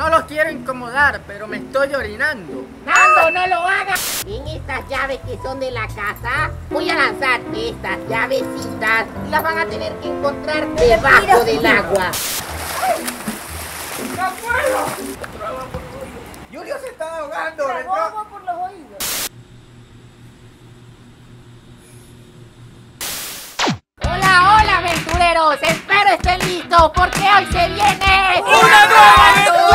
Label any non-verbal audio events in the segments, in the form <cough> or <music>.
no los quiero incomodar, pero me estoy orinando. ¡Nando, no lo hagas! En estas llaves que son de la casa, voy a lanzar estas llavecitas y las van a tener que encontrar debajo del agua. ¡No puedo! Julio se está ahogando. entró- por los oídos. Hola, hola aventureros, espero estén listos porque hoy se viene ¡Una nueva aventura!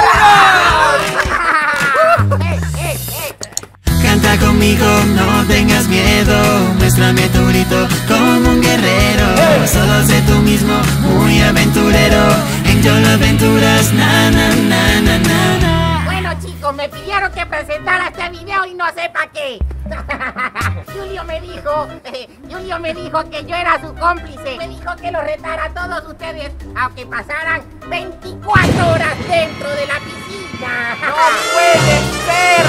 Me pidieron que presentara este video y no sé para qué. <laughs> Julio me dijo, <laughs> Julio me dijo que yo era su cómplice. Me dijo que lo retara a todos ustedes, aunque pasaran 24 horas dentro de la piscina. ¡No puede ser!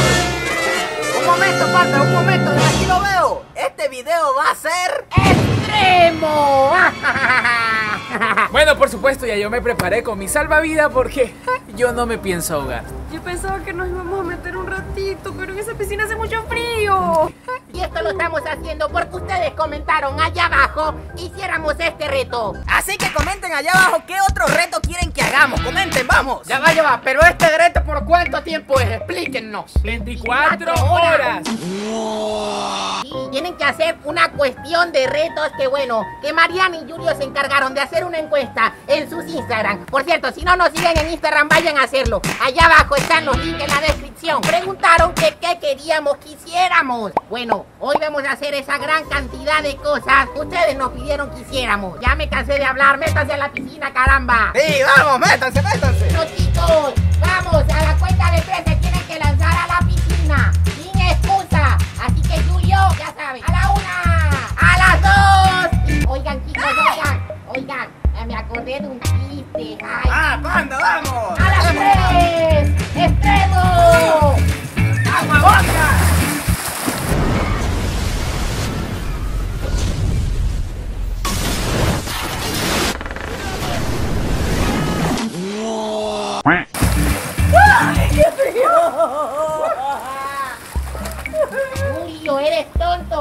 Un momento, panda, un momento, de aquí lo veo. Este video va a ser. ¡Extremo! <laughs> Bueno, por supuesto, ya yo me preparé con mi salvavidas porque yo no me pienso ahogar. Yo pensaba que nos íbamos a meter un ratito, pero en esa piscina hace mucho frío. Y esto lo estamos haciendo porque ustedes comentaron allá abajo que hiciéramos este reto. Así que comenten allá abajo qué otro reto quieren que hagamos. Comenten, vamos. Ya va, ya va, pero este reto cuánto tiempo es, explíquennos. 24 horas. Y tienen que hacer una cuestión de retos que bueno, que Mariana y Julio se encargaron de hacer una encuesta en sus Instagram. Por cierto, si no nos siguen en Instagram, vayan a hacerlo. Allá abajo están los links en la descripción. Preguntaron que qué queríamos que hiciéramos. Bueno, hoy vamos a hacer esa gran cantidad de cosas que ustedes nos pidieron que hiciéramos. Ya me cansé de hablar, métanse a la piscina, caramba. Sí, vamos, métanse, métanse. Bueno chicos,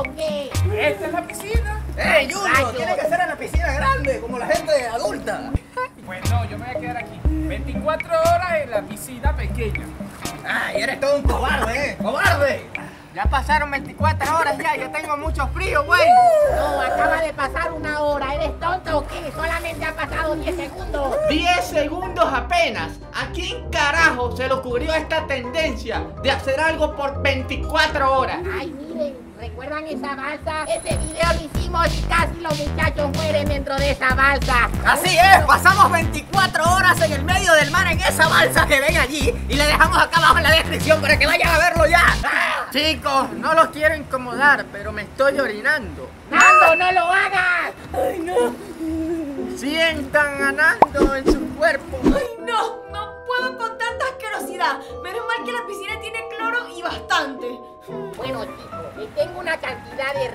qué? Esta es la piscina. ¡Ey, Julio! Rayos. Tiene que ser en la piscina grande, como la gente adulta. Bueno, yo me voy a quedar aquí. 24 horas en la piscina pequeña. ¡Ay, eres todo un cobarde, eh! ¡Cobarde! Ya pasaron 24 horas ya, yo tengo mucho frío, güey. No, acaba de pasar una hora. ¿Eres tonto o qué? Solamente han pasado 10 segundos. 10 segundos apenas. ¿A quién carajo se le ocurrió esta tendencia de hacer algo por 24 horas? Ay, miren, ¿recuerdan esa balsa? Ese video lo hicimos y casi los muchachos mueren dentro de esa balsa. Así es, pasamos 24 horas en el medio del mar en esa balsa que ven allí y le dejamos acá abajo en la descripción para que vayan a verlo ya. ¡Ah! Chicos, no los quiero incomodar, pero me estoy orinando. ¡Nando, no lo hagas! Sientan a Nando en su cuerpo. Ay, no, no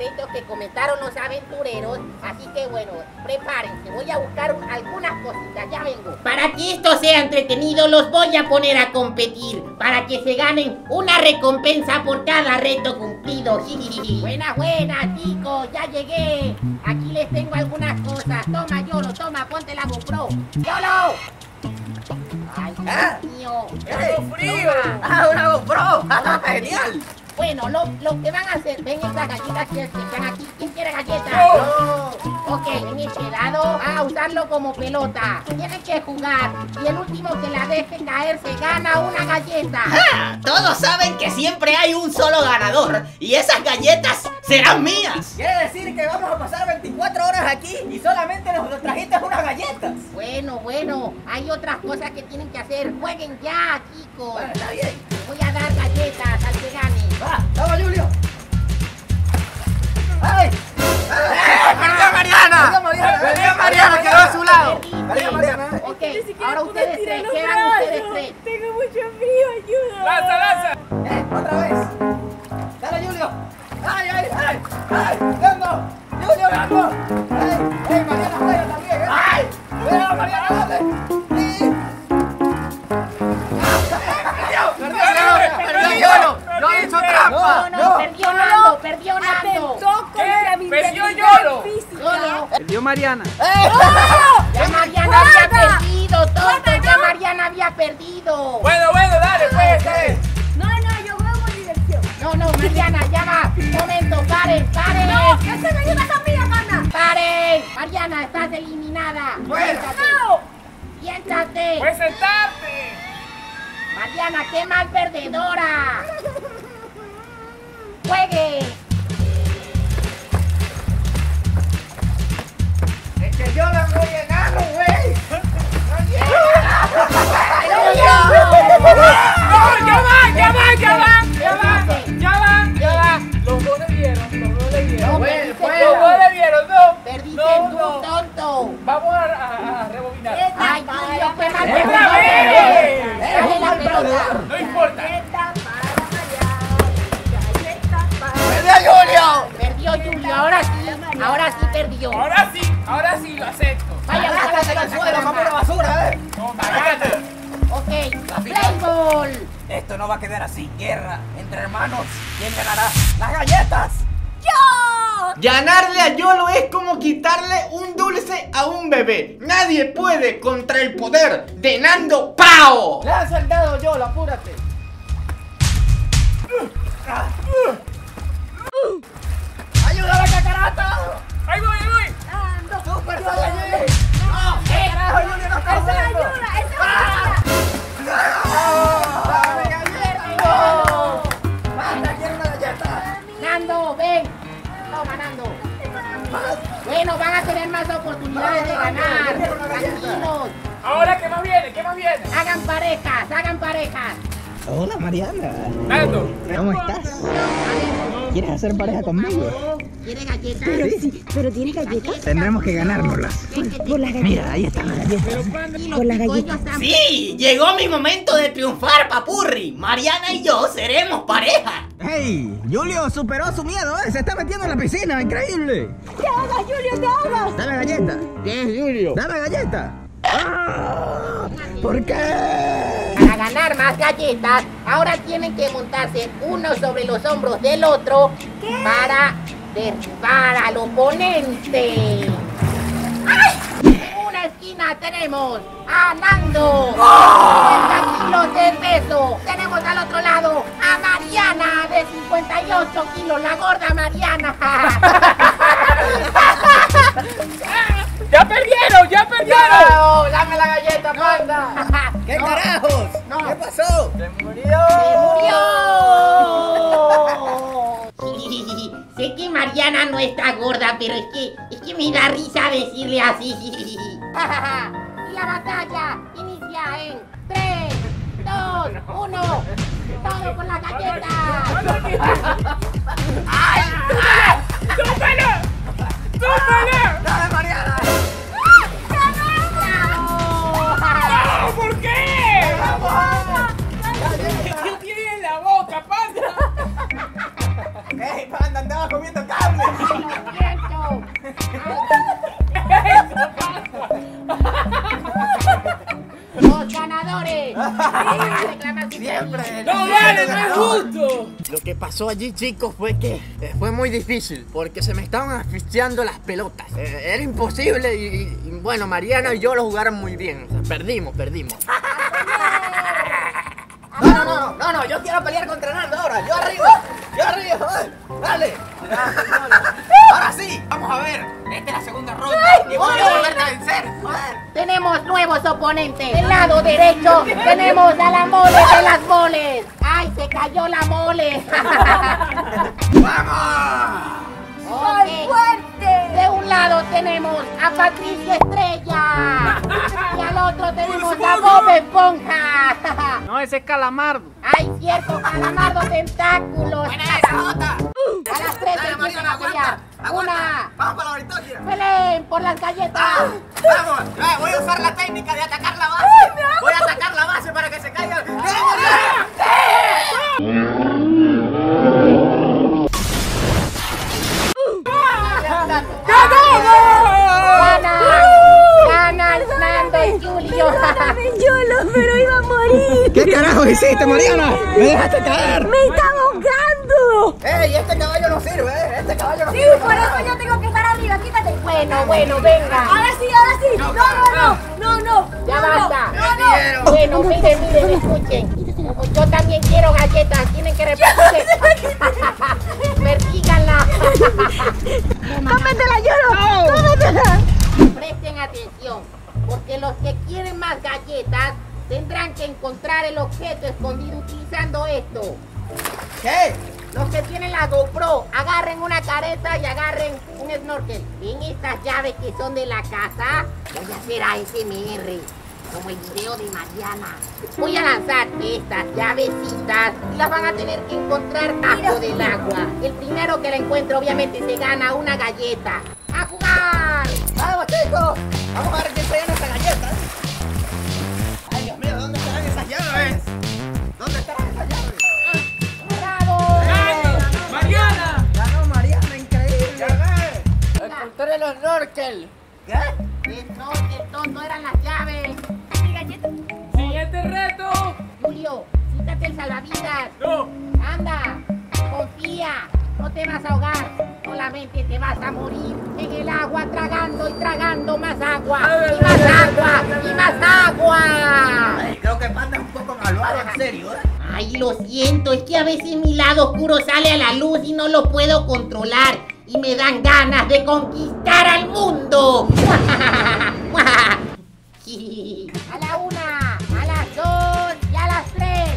retos que comentaron los aventureros, así que bueno, prepárense, voy a buscar un- algunas cositas, ya vengo. Para que esto sea entretenido, los voy a poner a competir, para que se ganen una recompensa por cada reto cumplido. <laughs> Buenas, buenas, chicos, ya llegué. Aquí les tengo algunas cosas. Toma, Yolo, toma, ponte la GoPro. ¡Yolo! Ay, Ah. Dios mío. ¡Tengo frío! ¡Ah, una GoPro! <laughs> ¡Ah, ¡Genial! Bueno, lo, lo que van a hacer, ven esas galletas que están aquí. ¿Quién quiere galletas? ¡No! Ok, en este lado, van a usarlo como pelota. Tienen que jugar. Y el último que la deje caer se gana una galleta. Ah, Todos saben que siempre hay un solo ganador y esas galletas serán mías. Quiere decir que vamos a pasar 24 horas aquí y solamente nos, nos trajiste unas galletas. Bueno, bueno, hay otras cosas que tienen que hacer. Jueguen ya, chicos. Bueno, está bien. Voy a dar galletas al que gane. Va, vamos, Julio. ¡Ay! ¡Eh! ¡Perdió Mariana! ¡Perdió Mariana! ¡Perdió Mariana! ¡Quedó a su lado! Vaya, Mariana. Ok, Ni siquiera ahora ustedes tres, quedan ustedes tres. Tengo mucho frío, ayuda. ¡Lanza, lanza! ¡Eh! ¡Otra vez! ¡Dale, Julio! ¡Ay, ay, ay! ¡Ay! ¡Vengo! ¡Julio, vengo! ¡Ay! ¡Ay, Mariana, juega también! ¿eh? ¡Ay! ¡Cuidado, Mariana, dale! Mariana. Ya Mariana había perdido, tonto. Ya Mariana había perdido. Bueno, bueno, dale, pues, dale. No, no, yo juego por diversión. No, no, Mariana, ya va. Un momento, paren, paren. No, galleta también gana. ¡Paren! Mariana, estás eliminada. Siéntate. No. Siéntate. Sentarte. Mariana, qué mal perdedora. Juegue. Vamos a, a, a rebobinar. Ay, qué mal ¡Otra vez! La pelota. No importa. ¡Perdió Julio! Perdió Julio, ahora sí, ahora sí perdió. Ahora sí, ahora sí lo acepto. Vaya, ¡Bájate al suelo, como una basura, eh! Esto no va a quedar así. Guerra entre hermanos. ¿Quién ganará? ¡Las galletas! ¡Yo! Ganarle a Yolo es como quitarle un dulce a un bebé. Nadie puede contra el poder de Nando Pao. Lanza el dado, Yolo, apúrate. ¡Ayuda a la cacarata! Ahí voy, ahí voy. Ando. ¡Super Saiyajin! ¡No! ¿Qué carajo, Julio, no está Esa es haciendo? ayuda, esa es ayuda. Nando, ven. Toma, Nando. Bueno, van a tener más oportunidades de ganar. Tranquilos. Ahora, ¿qué más viene? ¿Qué más viene? Hagan parejas, hagan parejas. Hola Mariana, Nando. ¿cómo estás? ¿Quieres hacer pareja conmigo? ¿Quiere galletas? Sí, Pero tiene galletas. tendremos que ganárnoslas. Por las galletas. Mira, ahí están las galletas. Y los Con la picollos galleta. también. Sí, llegó mi momento de triunfar, papurri. Mariana y yo seremos pareja. ¡Hey! Julio superó su miedo, ¿eh? Se está metiendo en la piscina, increíble. ¡Te hagas, Julio, te hagas! Dame galleta. ¿Qué es Julio? Dame galleta. ¡Ah! ¿Por qué? Para ganar más galletas, ahora tienen que montarse uno sobre los hombros del otro para derribar al oponente. En una esquina tenemos a Nando, 50 kilos de peso. Tenemos al otro lado a Mariana, de 58 kilos, la gorda Mariana. <laughs> ¡Ya perdieron! ¡Ya perdieron! ¡Dame la galleta, panda! ¿Qué No, carajos? no. ¿Qué pasó? ¡Se murió! murió. Que Mariana no está gorda, pero es que, es que me da risa decirle así. y <laughs> la batalla inicia en 3, 2, 1. Todo por la galleta. ¡Tómala! ¡Tómala! ¡Dale, Mariana! Siempre. ¡No vale, no es justo! Lo que pasó allí, chicos, fue que eh, fue muy difícil porque se me estaban asfixiando las pelotas. Eh, era imposible y, bueno, Mariana y yo lo jugaron muy bien. O sea, perdimos, perdimos. <laughs> No, no, no, no, no, yo quiero pelear contra Nando ahora. Yo arriba, yo arriba, dale. Ahora sí, vamos a ver. Esta es la segunda ronda y voy a volverte a vencer. Joder. Tenemos nuevos oponentes. Del lado derecho tenemos a la mole de las moles. ¡Ay, se cayó la mole! <laughs> ¡Vamos! ¡Ay, Ok. fuerte! De un lado tenemos a Patricia Estrella. <laughs> Y al otro tenemos a Bob Esponja. No, ese es calamardo. ¡Ay, cierto! ¡Calamardo tentáculos! ¡Buena esa, Jota! A las tres Dale, empiezan Mariana, a pelear. aguanta, Una. aguanta. Vamos para la victoria. ¡Peleen por las galletas! Vamos, eh, voy a usar la técnica de atacar la base. Voy a atacar la base para que se caiga. ¡No, Mariana! ¡Gana! ¡Gana Nando y Julio! Yolo, pero. ¿Qué carajo hiciste, Mariana? ¡Me dejaste caer! ¡Me estaba ahogando! ¡Ey, este caballo no sirve, eh! ¡Este caballo no Sí, sirve! por eso yo tengo que estar arriba. quítate. Bueno, bueno, venga. Ahora sí, ahora sí. No, no, no. No, no. Ya no, basta. No, no. no. Bueno, miren, miren, escuchen. Como yo también quiero galletas, tienen que repetirse. Persíganla. <laughs> ¡Cómetela, <laughs> Yolo! ¡Cómetela! Presten atención, porque los que quieren más galletas tendrán que encontrar el objeto escondido utilizando esto. ¿Qué? Los que tienen la GoPro, agarren una careta y agarren un snorkel. ¿Ven estas llaves que son de la casa? Voy a hacer ASMR, como el video de Mariana. Voy a lanzar estas llavecitas y las van a tener que encontrar bajo del agua. El primero que la encuentre obviamente se gana una galleta. ¡A jugar! ¡Vamos, chicos! Vamos a ver quién ¿Qué? No, que tonto eran las llaves. ¡Siguiente reto! Julio, quítate el salvavidas. ¡No! Anda, confía, no te vas a ahogar, solamente te vas a morir en el agua tragando y tragando más agua, y más agua, y más agua. Ay, creo que Panda es un poco malvado, en serio, ¿eh? Ay, lo siento, es que a veces mi lado oscuro sale a la luz y no lo puedo controlar. Y me dan ganas de conquistar al mundo. <laughs> A la una, a las dos y a las tres.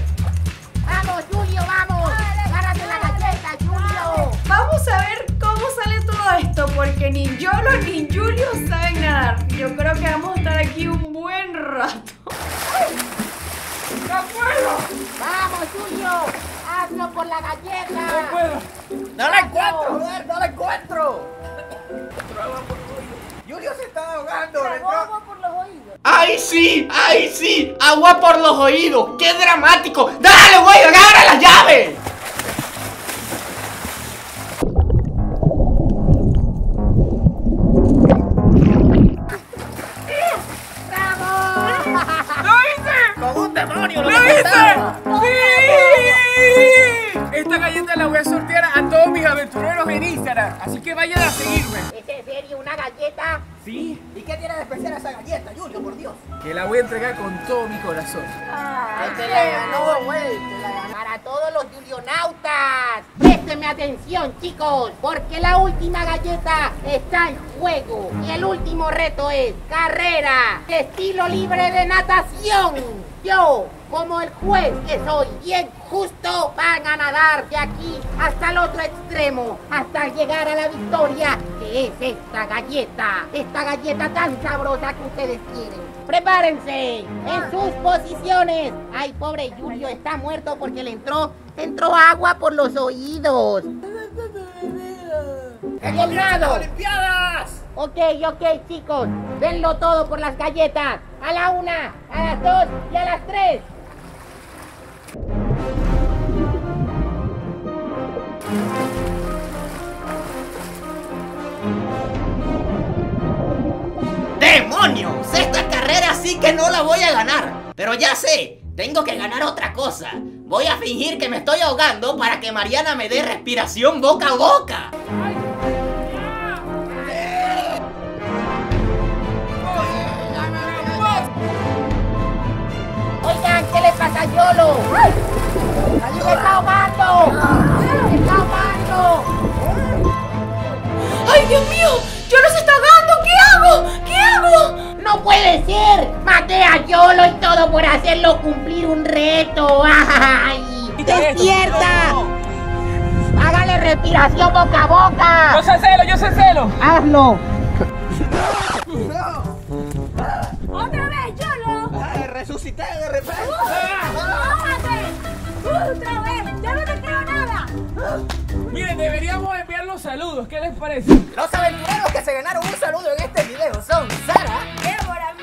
Vamos, Julio, vamos. Gánate la galleta, Julio. Vamos a ver cómo sale todo esto, porque ni Yolo ni Julio saben nadar. Yo creo que vamos a estar aquí un buen rato. ¡No puedo! Vamos, Julio. Hazlo por la ¡No galleta. puedo! ¡No la encuentro, joder! ¡No la encuentro! Julio se está ahogando. le entró- por los oídos. ¡Ay, sí! ¡Ay, sí! ¡Agua por los oídos! ¡Qué dramático! ¡Dale, güey! ¡Agarra las llaves! ¡Lo hice! ¡Con un demonio! ¡Lo que hice! Esta galleta la voy a sortear a todos mis aventureros en Instagram, así que vayan a seguirme. ¿Es en serio una galleta? Sí, ¿Y qué tiene de especial esa galleta, Julio, por Dios? que la voy a entregar con todo mi corazón. te la ganó, güey. Te la ganó. Para todos los julionautas, préstenme atención chicos, porque la última galleta está en juego. Y el último reto es carrera, estilo libre de natación. Yo, como el juez que soy, bien justo, van a nadar de aquí hasta el otro extremo, hasta llegar a la victoria, que es esta galleta, esta galleta tan sabrosa que ustedes quieren. Prepárense en sus posiciones. Ay, pobre Julio, está muerto porque le entró, le entró agua por los oídos. <laughs> Nado. ¡Olimpiadas! Ok, ok, chicos. Denlo todo por las galletas. A la una, a las dos y a las tres. ¡Demonios! Esta carrera sí que no la voy a ganar. Pero ya sé, tengo que ganar otra cosa. Voy a fingir que me estoy ahogando para que Mariana me dé respiración boca a boca. Oigan, ¿qué le pasa a Yolo? ¡Se está ahogando! Dios mío! ¡Yolo se está ahogando! ¿Qué hago? ¿Qué hago? ¡No puede ser! ¡Maté a Yolo y todo por hacerlo cumplir un reto! <laughs> ¡Ay! ¡Despierta! ¡Hágale respiración boca a boca! Yo sé celo, yo sé celo. ¡Hazlo! ¡Otra vez, Yolo! Ay, resucité de repente. ¡Otra vez! Saludos, ¿qué les parece? Los aventureros que se ganaron un saludo en este video son Sara, ¡Débora.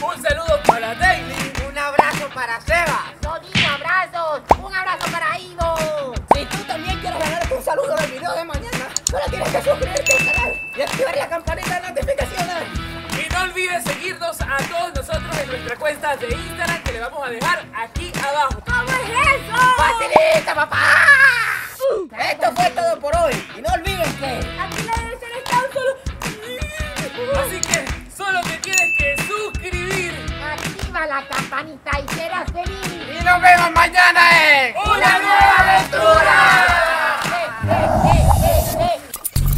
Un saludo para Daily. un abrazo para Seba. ¡No digo abrazos! ¡Un abrazo para Ivo! Si tú también quieres ganarte un saludo en el video de mañana, solo tienes que suscribirte al canal y activar la campanita de notificaciones. Y no olvides seguirnos a todos nosotros en nuestra cuenta de Instagram que le vamos a dejar aquí abajo. ¿Cómo es eso? ¡Facilita, papá! Mañana una nueva aventura.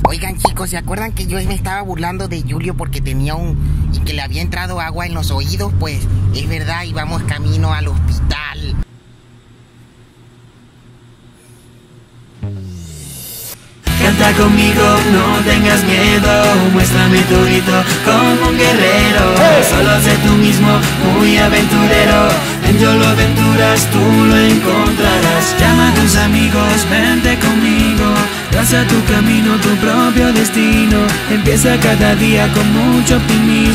Oigan chicos, ¿se acuerdan que yo me estaba burlando de Julio porque tenía un... y que le había entrado agua en los oídos? Pues es verdad, íbamos camino al hospital. Canta conmigo, no tengas miedo, muéstrame tu grito como un guerrero. Solo sé tú mismo, muy aventurero. En Yolo Aventuras tú lo encontrarás. Llama a tus amigos, vente conmigo. Traza tu camino, tu propio destino. Empieza cada día con mucho optimismo.